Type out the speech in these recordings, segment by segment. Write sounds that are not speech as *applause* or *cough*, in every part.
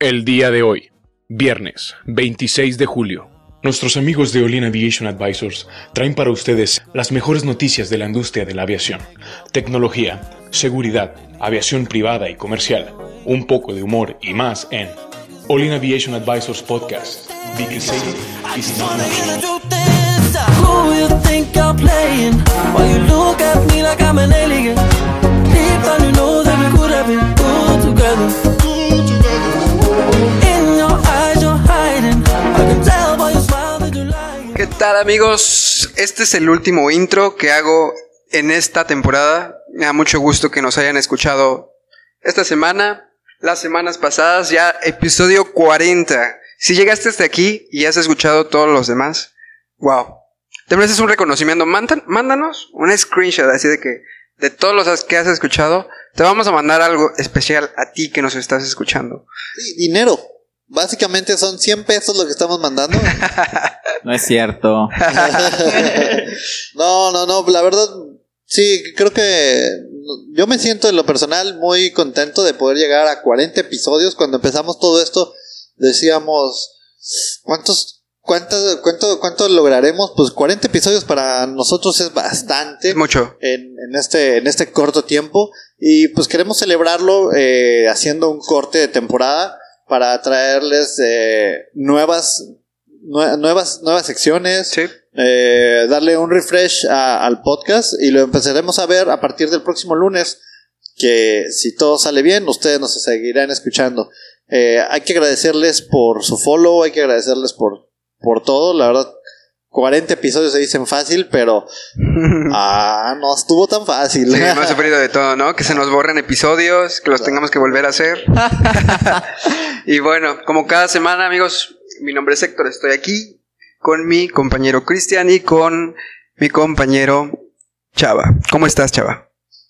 El día de hoy, viernes 26 de julio. Nuestros amigos de Olin Aviation Advisors traen para ustedes las mejores noticias de la industria de la aviación, tecnología, seguridad, aviación privada y comercial, un poco de humor y más en Olin Aviation Advisors Podcast. ¿Qué tal amigos? Este es el último intro que hago en esta temporada. Me da mucho gusto que nos hayan escuchado esta semana, las semanas pasadas, ya episodio 40. Si llegaste hasta aquí y has escuchado todos los demás, wow. Te mereces un reconocimiento. Mándan- mándanos un screenshot así de que de todos los que has escuchado, te vamos a mandar algo especial a ti que nos estás escuchando. Sí, dinero. Básicamente son 100 pesos lo que estamos mandando. *laughs* No es cierto. *laughs* no, no, no, la verdad, sí, creo que yo me siento en lo personal muy contento de poder llegar a 40 episodios. Cuando empezamos todo esto, decíamos, ¿cuántos, cuánto, cuánto, cuánto lograremos? Pues 40 episodios para nosotros es bastante mucho. en, en este, en este corto tiempo. Y pues queremos celebrarlo eh, haciendo un corte de temporada para traerles eh, nuevas, nue- nuevas, nuevas secciones, Sí. eh, darle un refresh a- al podcast y lo empezaremos a ver a partir del próximo lunes. Que si todo sale bien, ustedes nos seguirán escuchando. Eh, hay que agradecerles por su follow, hay que agradecerles por, por todo. La verdad, 40 episodios se dicen fácil, pero *laughs* ah, no estuvo tan fácil. Sí, hemos *laughs* sufrido de todo, ¿no? Que se nos borren episodios, que los tengamos que volver a hacer. *laughs* y bueno, como cada semana, amigos, mi nombre es Héctor, estoy aquí con mi compañero Cristian y con mi compañero Chava. ¿Cómo estás, Chava?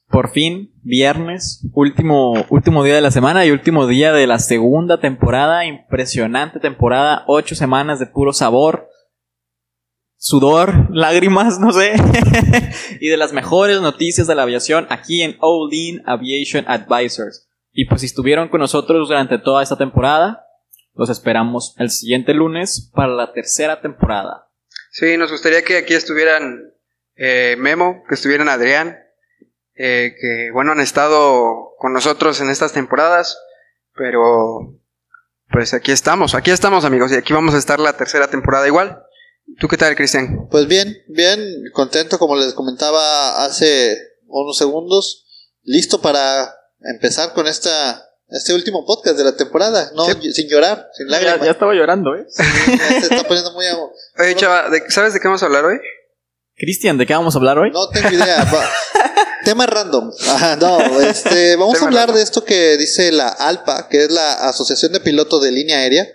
Por fin, viernes, último, último día de la semana y último día de la segunda temporada. Impresionante temporada, ocho semanas de puro sabor, sudor, *laughs* lágrimas, no sé. *laughs* y de las mejores noticias de la aviación aquí en Olin Aviation Advisors. Y pues si estuvieron con nosotros durante toda esta temporada, los esperamos el siguiente lunes para la tercera temporada. Sí, nos gustaría que aquí estuvieran eh, Memo, que estuvieran Adrián, eh, que bueno, han estado con nosotros en estas temporadas, pero pues aquí estamos, aquí estamos amigos, y aquí vamos a estar la tercera temporada igual. ¿Tú qué tal, Cristian? Pues bien, bien, contento como les comentaba hace unos segundos, listo para empezar con esta este último podcast de la temporada, no Sí. sin llorar, sin lágrimas. ya estaba llorando, ¿eh? Ya se está poniendo muy Oye, Chava, ¿de- ¿sabes de qué vamos a hablar hoy? Cristian, ¿de qué vamos a hablar hoy? No tengo idea. Va- *laughs* Tema random. Ajá, no, este, vamos Tema a hablar random. de esto que dice la ALPA, que es la Asociación de Pilotos de Línea Aérea,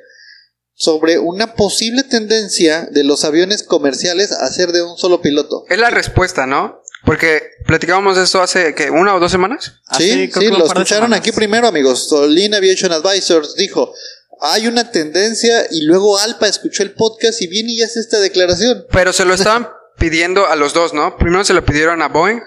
sobre una posible tendencia de los aviones comerciales a ser de un solo piloto. Es la respuesta, ¿no? Porque platicábamos de esto hace, ¿qué? ¿Una o dos semanas? Así, sí, sí, que lo escucharon aquí primero, amigos. Solin Aviation Advisors dijo, hay una tendencia y luego ALPA escuchó el podcast y viene y hace esta declaración. Pero se lo estaban *laughs* pidiendo a los dos, ¿no? Primero se lo pidieron a Boeing,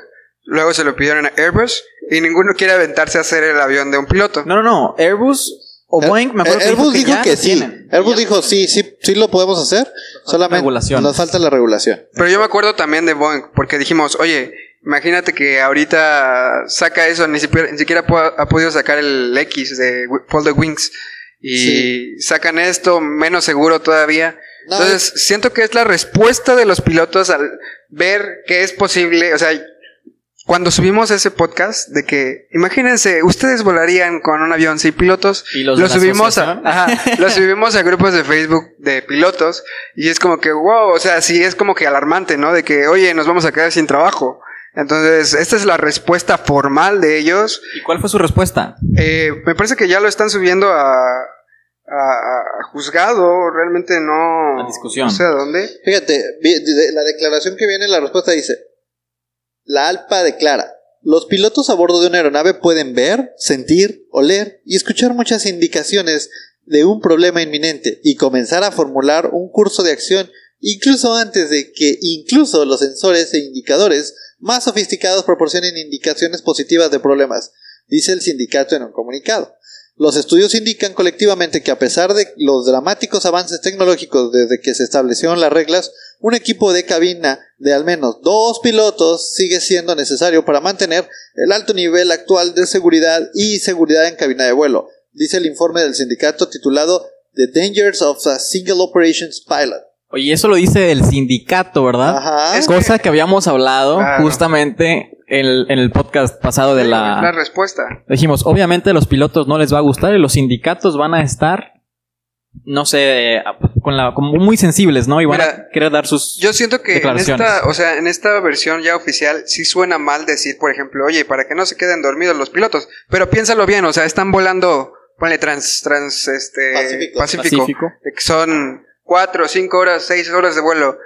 luego se lo pidieron a Airbus, y ninguno quiere aventarse a hacer el avión de un piloto. No, no, no. Airbus o Boeing, me acuerdo que Airbus dijo que, ya lo sí. tienen. Airbus dijo sí, sí, sí lo podemos hacer. Solamente regulación. nos falta la regulación. Pero yo me acuerdo también de Boeing, porque dijimos, oye, imagínate que ahorita saca eso, ni siquiera, ni siquiera ha podido sacar el X de Fold Wings, y sacan esto menos seguro todavía. No, Entonces, siento que es la respuesta de los pilotos al ver que es posible, o sea, cuando subimos ese podcast de que, imagínense, ustedes volarían con un avión sin pilotos, Y los lo de la subimos a, ajá, *laughs* lo subimos a grupos de Facebook de pilotos y es como que, wow, o sea, sí es como que alarmante, ¿no? De que, oye, nos vamos a quedar sin trabajo. Entonces, esta es la respuesta formal de ellos. ¿Y cuál fue su respuesta? Eh, me parece que ya lo están subiendo a, a, a juzgado, realmente no... A discusión. No sé a dónde. Fíjate, la declaración que viene, la respuesta dice, la ALPA declara, los pilotos a bordo de una aeronave pueden ver, sentir, oler y escuchar muchas indicaciones de un problema inminente y comenzar a formular un curso de acción incluso antes de que incluso los sensores e indicadores más sofisticados proporcionen indicaciones positivas de problemas, dice el sindicato en un comunicado. Los estudios indican colectivamente que a pesar de los dramáticos avances tecnológicos desde que se establecieron las reglas, un equipo de cabina de al menos dos pilotos sigue siendo necesario para mantener el alto nivel actual de seguridad y seguridad en cabina de vuelo, dice el informe del sindicato titulado The Dangers of a Single Operations Pilot. Oye, eso lo dice el sindicato, ¿verdad? Ajá. Es Cosa que habíamos hablado Claro. justamente en, en el podcast pasado de la... la respuesta. Dijimos, obviamente a los pilotos no les va a gustar y los sindicatos van a estar, no sé, con la, como muy sensibles, ¿no? Y van Mira, a querer dar sus... Yo siento que en esta, o sea, en esta versión ya oficial sí suena mal decir, por ejemplo, oye, para que no se queden dormidos los pilotos. Pero piénsalo bien, o sea, están volando, ponle trans, trans, este, Pacífico. Pacífico, que son cuatro, cinco horas, seis horas de vuelo.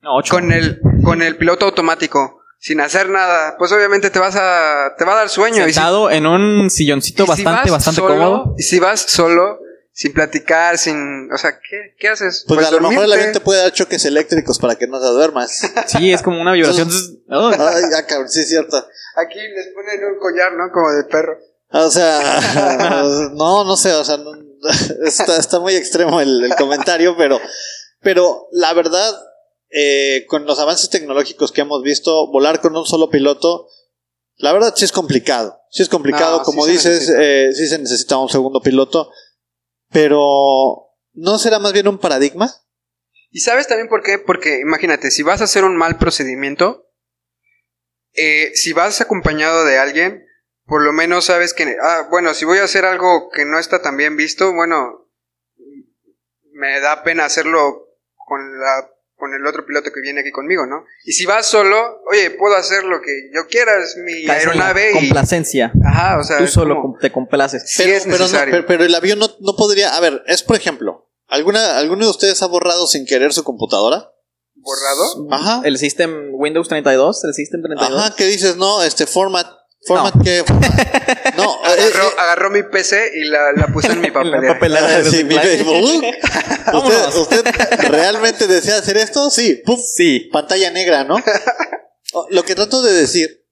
No, ocho. Con el, con el piloto automático, sin hacer nada, pues obviamente te vas a, te va a dar sueño. Y si- Sentado en un silloncito si bastante, vas bastante solo, cómodo. Y si vas solo, sin platicar, sin, o sea, ¿qué, qué haces? Pues, a lo mejor el avión te puede dar choques eléctricos para que no te duermas. *laughs* Sí, es como una vibración. Oh, Ay, ya, cabrón, sí es cierto. Aquí les ponen un collar, ¿no? Como de perro. O sea, *laughs* no, no sé, o sea, no- *laughs* está, está muy extremo el, el comentario, pero, pero la verdad, eh, con los avances tecnológicos que hemos visto, volar con un solo piloto, la verdad sí es complicado. Sí es complicado, No, sí como dices, eh, sí se necesita un segundo piloto, pero ¿no será más bien un paradigma? ¿Y sabes también por qué? Porque imagínate, si vas a hacer un mal procedimiento, eh, si vas acompañado de alguien, por lo menos sabes que, ah, bueno, si voy a hacer algo que no está tan bien visto, bueno, me da pena hacerlo con la con el otro piloto que viene aquí conmigo, ¿no? Y si vas solo, oye, puedo hacer lo que yo quiera, es mi aeronave y... Complacencia. Ajá, o sea, Tú solo como- te complaces. sí pero, es pero no- necesario. pero- pero el avión no, no podría, a ver, es por ejemplo, ¿alguna, ¿alguno de ustedes ha borrado sin querer su computadora? ¿Borrado? Ajá. El System Windows 32, el System 32. Ajá, ¿qué dices? No, este format. ¿Format No. qué? *laughs* No, eh, Agarró, eh, agarró mi PC y la, la puso en mi *laughs* La papelera. de sí, mi. Facebook. *laughs* ¿Usted, ¿Usted realmente desea hacer esto? Sí, pum, Sí. pantalla negra, ¿no? Oh, Lo que trato de decir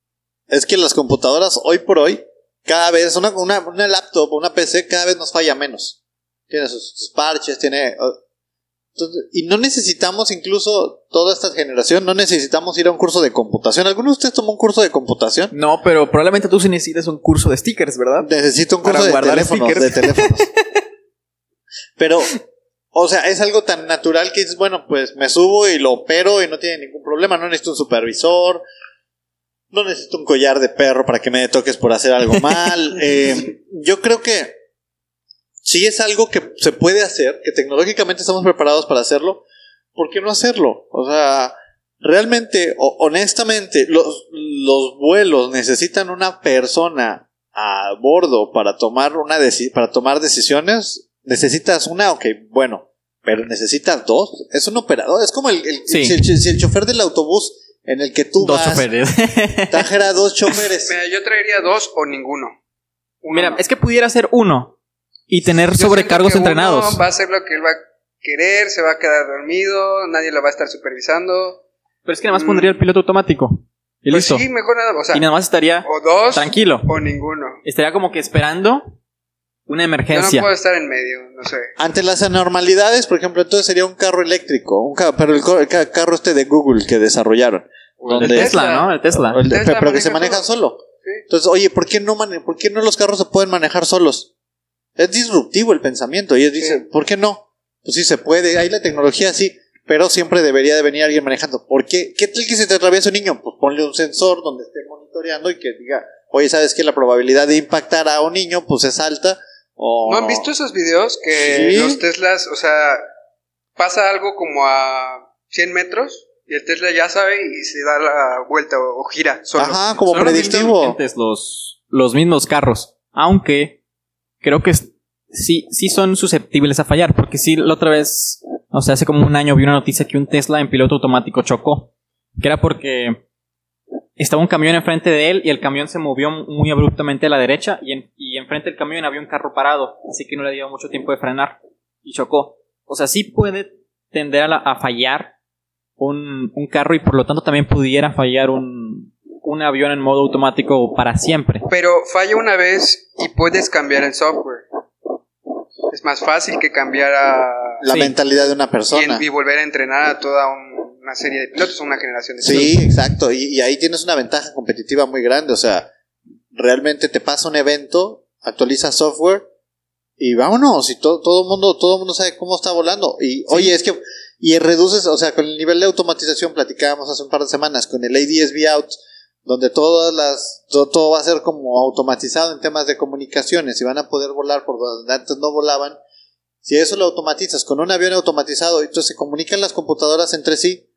es que las computadoras hoy por hoy, cada vez, una, una, una laptop, una PC, cada vez nos falla menos. Tiene sus, sus parches, tiene... entonces, y no necesitamos incluso toda esta generación, no necesitamos ir a un curso de computación. ¿Alguno de ustedes tomó un curso de computación? No, pero probablemente tú sí necesites un curso de stickers, ¿verdad? Necesito un Para curso de guardar teléfonos, de stickers. teléfonos. *laughs* Pero, o sea, es algo tan natural que dices, bueno, pues me subo y lo opero y no tiene ningún problema. No necesito un supervisor. No necesito un collar de perro para que me toques por hacer algo mal. *laughs* Eh, yo creo que sí es algo que se puede hacer, que tecnológicamente estamos preparados para hacerlo. ¿Por qué no hacerlo? O sea, realmente, o- honestamente, los, los vuelos necesitan una persona a bordo para tomar una deci- para tomar decisiones. Necesitas una, ok, bueno, pero necesitas dos. Es un operador, es como el, el- Sí. si, el, si el chofer del autobús en el que tú Dos vas choferes. *laughs* trajera dos choferes. Mira, yo traería dos o ninguno. Uno Mira, no. es que pudiera ser uno y tener Yo sobrecargos que entrenados. uno va a hacer lo que él va a querer, se va a quedar dormido, nadie lo va a estar supervisando. Pero es que nada más Mm. pondría el piloto automático. Y Pues listo. sí, mejor nada, o sea, y nada más estaría o dos tranquilo. o ninguno. Estaría como que esperando una Yo no emergencia. puedo estar en medio, no sé. Ante las anormalidades, por ejemplo, entonces sería un carro eléctrico, un ca- pero el, co- el ca- carro este de Google que desarrollaron. el donde- Tesla, Tesla. ¿no? El Tesla. El de- Tesla pero que se maneja manejan solo. Sí. Entonces, oye, ¿por qué no mane- por qué no los carros se pueden manejar solos? Es disruptivo el pensamiento. Y ellos dicen, Sí. ¿por qué no? Pues sí se puede, hay la tecnología, sí, pero siempre debería de venir alguien manejando. ¿Por qué? ¿Qué tal que se te atraviesa un niño? Pues ponle un sensor donde esté monitoreando y que diga, oye, ¿sabes que la probabilidad de impactar a un niño pues es alta? O... ¿No han visto esos videos que Sí. los Teslas, o sea, pasa algo como a 100 metros y el Tesla ya sabe y se da la vuelta o, o gira solo? Ajá, como predictivo. Los, los mismos carros. Aunque creo que sí, sí son susceptibles a fallar. Porque sí, la otra vez, o sea, hace como un año vi una noticia que un Tesla en piloto automático chocó. Que era porque estaba un camión enfrente de él y el camión se movió muy abruptamente a la derecha y, en- y enfrente del camión había un carro parado. Así que no le dio mucho tiempo de frenar y chocó. O sea, sí puede tender a fallar un, un carro y por lo tanto también pudiera fallar un, un avión en modo automático para siempre. Pero falla una vez y puedes cambiar el software. Es más fácil que cambiar a... La Sí. mentalidad de una persona. y volver a entrenar a toda un- una serie de pilotos, una generación de pilotos. Sí, exacto. Y, y ahí tienes una ventaja competitiva muy grande. O sea, realmente te pasa un evento, actualizas software y vámonos. Y todo todo el mundo, todo mundo sabe cómo está volando. Y oye, es que y reduces, o sea, con el nivel de automatización platicábamos hace un par de semanas con el ADSB out, donde todas las todo, todo va a ser como automatizado en temas de comunicaciones y van a poder volar por donde antes no volaban. Si eso lo automatizas con un avión automatizado y entonces se comunican las computadoras entre sí,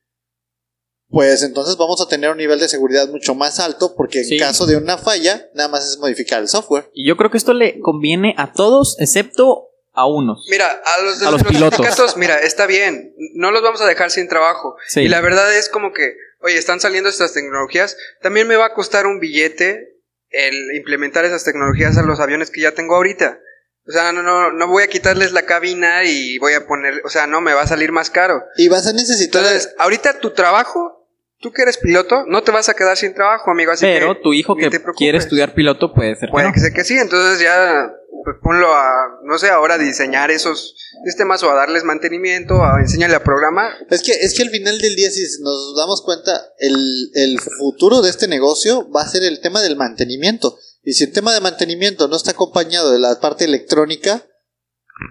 pues entonces vamos a tener un nivel de seguridad mucho más alto porque en Sí. caso de una falla, nada más es modificar el software. Y yo creo que esto le conviene a todos, excepto a unos. Mira, a los, de A los los pilotos. sindicatos, mira, está bien, no los vamos a dejar sin trabajo. Sí. Y la verdad es como que, oye, están saliendo estas tecnologías, también me va a costar un billete el implementar esas tecnologías a los aviones que ya tengo ahorita. O sea, no, no, no voy a quitarles la cabina y voy a poner, o sea, no, me va a salir más caro. Y vas a necesitar... Entonces, ahorita tu trabajo, tú que eres piloto, no te vas a quedar sin trabajo, amigo. Así Pero que tu hijo que quiere estudiar piloto puede ser que Puede no. que sea que sí, entonces ya pues, ponlo a, no sé, ahora a diseñar esos sistemas o a darles mantenimiento, a enseñarle a programar. Es que, es que al final del día, si nos damos cuenta, el, el futuro de este negocio va a ser el tema del mantenimiento. Y si el tema de mantenimiento no está acompañado de la parte electrónica,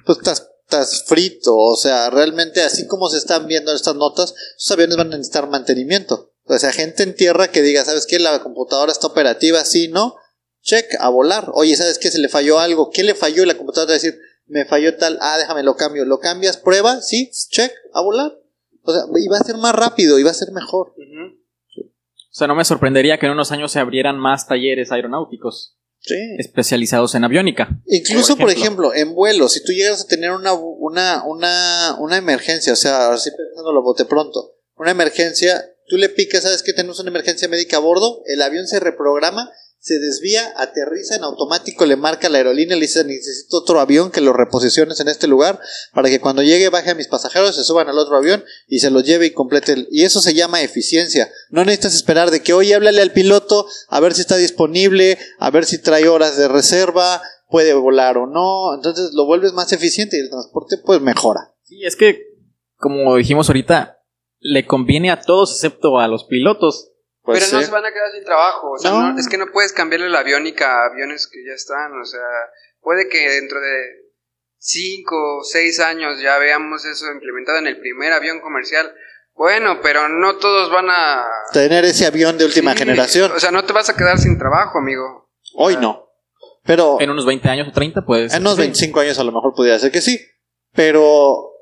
pues estás, estás frito. O sea, realmente así como se están viendo estas notas, esos aviones van a necesitar mantenimiento. O sea, gente en tierra que diga, ¿sabes qué? La computadora está operativa, sí, ¿no? Check, a volar. Oye, ¿sabes qué? Se le falló algo. ¿Qué le falló? Y la computadora va a decir, me falló tal, ah, déjame lo cambio. Lo cambias, prueba, sí, check, a volar. O sea, y va a ser más rápido y va a ser mejor. O sea, no me sorprendería que en unos años se abrieran más talleres aeronáuticos Sí. especializados en aviónica. Incluso, Por por ejemplo, en vuelo, si tú llegas a tener una, una, una, una emergencia, o sea, así pensándolo bote pronto, una emergencia, tú le picas, sabes que tenemos una emergencia médica a bordo, el avión se reprograma, se desvía, aterriza en automático, le marca la aerolínea, le dice, necesito otro avión que lo reposiciones en este lugar, para que cuando llegue baje a mis pasajeros, se suban al otro avión y se los lleve y complete. Y eso se llama eficiencia. No necesitas esperar de que, oye, háblale al piloto, a ver si está disponible, a ver si trae horas de reserva, puede volar o no, entonces lo vuelves más eficiente y el transporte pues mejora. Sí, es que, como dijimos ahorita, le conviene a todos excepto a los pilotos. Pues Pero no se van a quedar sin trabajo. O sea, No. no, es que no puedes cambiarle la aviónica a aviones que ya están. O sea, puede que dentro de 5 o 6 años ya veamos eso implementado en el primer avión comercial. Bueno, pero no todos van a... Tener ese avión de última Sí, generación. O sea, no te vas a quedar sin trabajo, amigo. Hoy no. Pero En unos 20 años o 30, pues. en unos sí. 25 años a lo mejor pudiera ser que sí. Pero,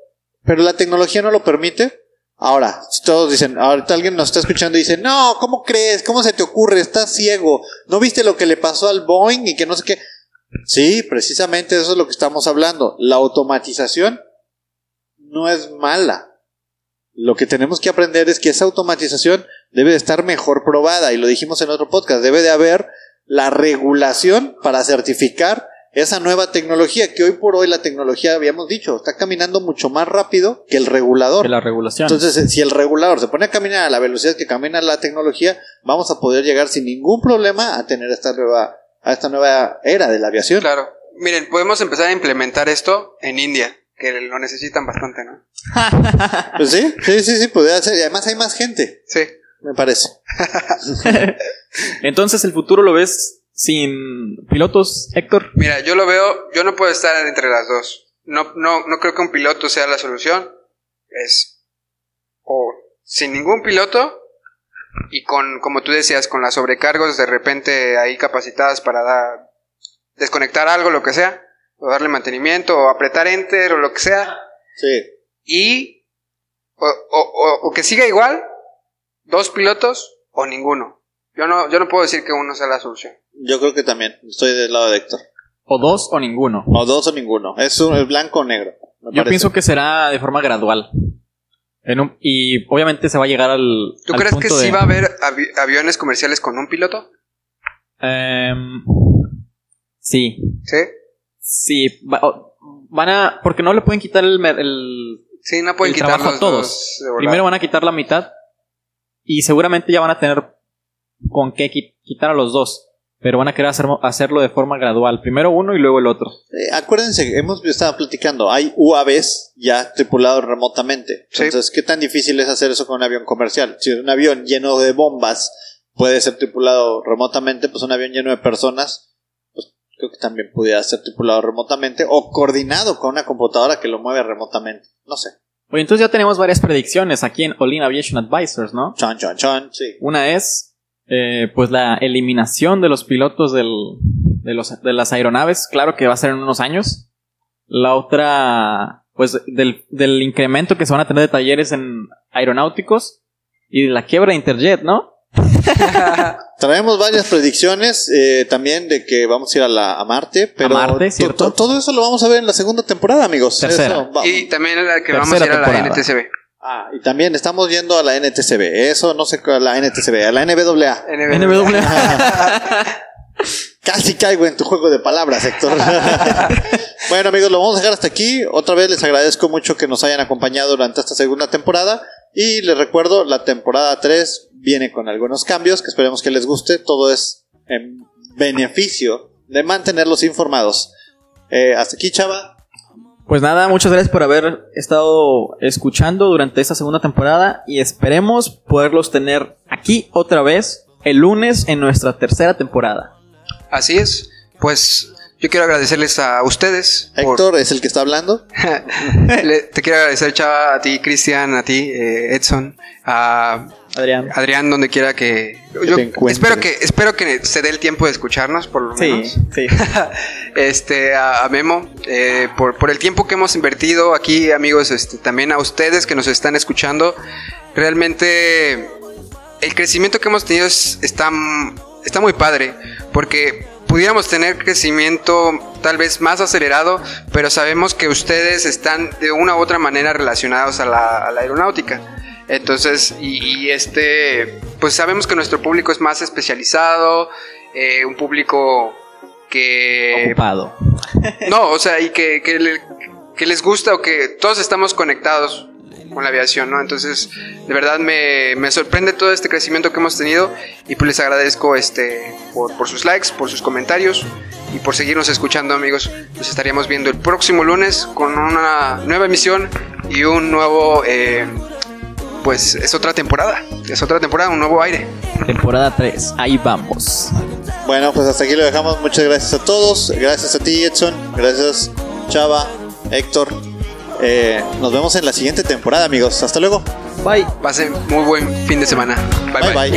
pero la tecnología no lo permite. Ahora, si todos dicen, ahorita alguien nos está escuchando y dice, no, ¿cómo crees? ¿Cómo se te ocurre? Estás ciego. ¿No viste lo que le pasó al Boeing y que no sé qué? Sí, precisamente eso es lo que estamos hablando. La automatización no es mala. Lo que tenemos que aprender es que esa automatización debe de estar mejor probada y lo dijimos en otro podcast, debe de haber la regulación para certificar esa nueva tecnología que hoy por hoy la tecnología habíamos dicho está caminando mucho más rápido que el regulador. De la regulación. Entonces, eh, si el regulador se pone a caminar a la velocidad que camina la tecnología, vamos a poder llegar sin ningún problema a tener esta nueva a esta nueva era de la aviación. Claro. Miren, podemos empezar a implementar esto en India, que lo necesitan bastante, ¿no? *laughs* Pues sí, sí, sí, sí, podría ser. Y además hay más gente, Sí. me parece. *laughs* Entonces, ¿el futuro lo ves sin pilotos, Héctor? Mira, yo lo veo, yo no puedo estar entre las dos. No, no, no creo que un piloto sea la solución. Es o sin ningún piloto y con, como tú decías, con las sobrecargos de repente ahí capacitadas para dar, desconectar algo, lo que sea, o darle mantenimiento, o apretar enter, o lo que sea, Sí. y o, o- o- o que siga igual, dos pilotos o ninguno. Yo no, yo no puedo decir que uno sea la solución. Yo creo que también. Estoy del lado de Héctor. ¿O dos o ninguno? O dos o ninguno. Es un es blanco o negro. Yo parece. pienso que será de forma gradual. En un- y obviamente se va a llegar al. ¿Tú al crees que sí de- va a haber avi- aviones comerciales con un piloto? Em, sí, Sí. sí. va- van a. Porque no le pueden quitar el, Sí, no pueden el quitar trabajo los a todos. Primero van a quitar la mitad. Y seguramente ya van a tener con qué qui- quitar a los dos. pero van a querer hacer- hacerlo de forma gradual. Primero uno y luego el otro. Eh, acuérdense, hemos estado platicando, hay UAVs ya tripulados remotamente. Sí. Entonces, ¿qué tan difícil es hacer eso con un avión comercial? Si un avión lleno de bombas puede ser tripulado remotamente, pues un avión lleno de personas, pues creo que también pudiera ser tripulado remotamente o coordinado con una computadora que lo mueve remotamente. No sé. Oye, entonces ya tenemos varias predicciones aquí en All In Aviation Advisors, ¿no? Chon, chon, chon, sí. Una es, eh, pues, la eliminación de los pilotos del, de, los, de las aeronaves. Claro que va a ser en unos años. La otra, pues, del, del incremento que se van a tener de talleres en aeronáuticos. Y de la quiebra de Interjet, ¿no? *laughs* Traemos varias predicciones eh, también de que vamos a ir a, la, a Marte, pero todo eso lo vamos a ver en la segunda temporada, amigos. Tercera. Eso Y también la que Tercera vamos a ir a la temporada. NTCB. Ah, y también estamos yendo a la NTCB. Eso no sé, a la NTCB, a la NBAA. NW. Casi caigo en tu juego de palabras, Héctor. *laughs* bueno, amigos, lo vamos a dejar hasta aquí. Otra vez les agradezco mucho que nos hayan acompañado durante esta segunda temporada. Y les recuerdo, la temporada 3 viene con algunos cambios que esperemos que les guste. Todo es en beneficio de mantenerlos informados. Eh, hasta aquí, chava. Pues nada, muchas gracias por haber estado escuchando durante esta segunda temporada y esperemos poderlos tener aquí otra vez el lunes en nuestra tercera temporada. Así es. Pues yo quiero agradecerles a ustedes. por- Héctor es el que está hablando. *laughs* Le- te quiero agradecer, Chava, a ti, Cristian, a ti, eh, Edson, a Adrián. Adrián, donde quiera que. Yo espero que espero que se dé el tiempo de escucharnos, por lo Sí, menos. sí. *laughs* este, a, a Memo, eh, por, por el tiempo que hemos invertido aquí, amigos, este, también a ustedes que nos están escuchando. Realmente el crecimiento que hemos tenido es- está, está muy padre, porque pudiéramos tener crecimiento tal vez más acelerado, pero sabemos que ustedes están de una u otra manera relacionados a la, a la aeronáutica. Entonces, y, y este, pues sabemos que nuestro público es más especializado, eh, un público que Ocupado. no, o sea, y que, que, le- que les gusta o que todos estamos conectados con la aviación, ¿no? Entonces, de verdad me, me sorprende todo este crecimiento que hemos tenido y pues les agradezco este por, por sus likes, por sus comentarios y por seguirnos escuchando, amigos. Nos estaríamos viendo el próximo lunes con una nueva emisión y un nuevo, eh, pues es otra temporada, es otra temporada, un nuevo aire. Temporada 3. Ahí vamos. Bueno, pues hasta aquí lo dejamos. Muchas gracias a todos. Gracias a ti, Edson. Gracias, Chava, Héctor. Eh, nos vemos en la siguiente temporada, amigos. Hasta luego. Bye. Pasen muy buen fin de semana. Bye bye.